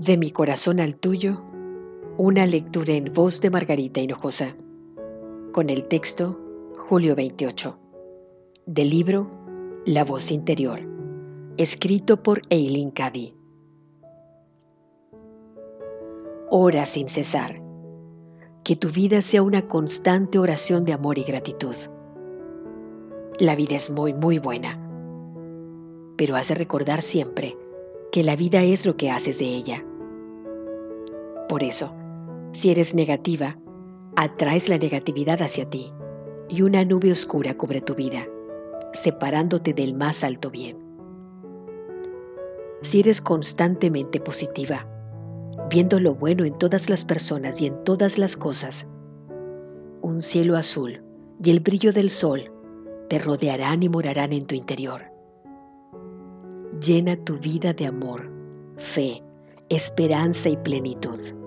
De mi corazón al tuyo, una lectura en voz de Margarita Hinojosa, con el texto Julio 28, del libro La voz interior, escrito por Eileen Cady. Ora sin cesar, que tu vida sea una constante oración de amor y gratitud. La vida es muy, muy buena, pero has de recordar siempre que la vida es lo que haces de ella por eso, si eres negativa, atraes la negatividad hacia ti y una nube oscura cubre tu vida, separándote del más alto bien. Si eres constantemente positiva, viendo lo bueno en todas las personas y en todas las cosas, un cielo azul y el brillo del sol te rodearán y morarán en tu interior. Llena tu vida de amor, fe, esperanza y plenitud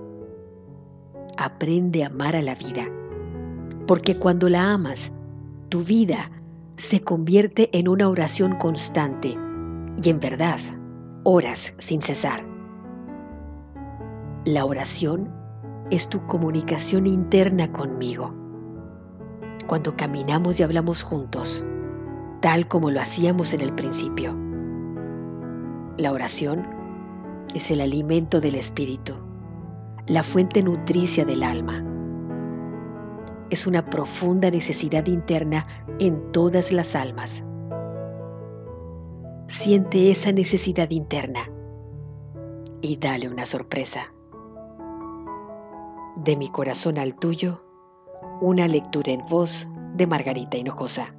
aprende a amar a la vida, porque cuando la amas, tu vida se convierte en una oración constante y en verdad, oras sin cesar. La oración es tu comunicación interna conmigo. Cuando caminamos y hablamos juntos, tal como lo hacíamos en el principio. La oración es el alimento del espíritu la fuente nutricia del alma. Es una profunda necesidad interna en todas las almas. Siente esa necesidad interna y dale una sorpresa. De mi corazón al tuyo, una lectura en voz de Margarita Hinojosa.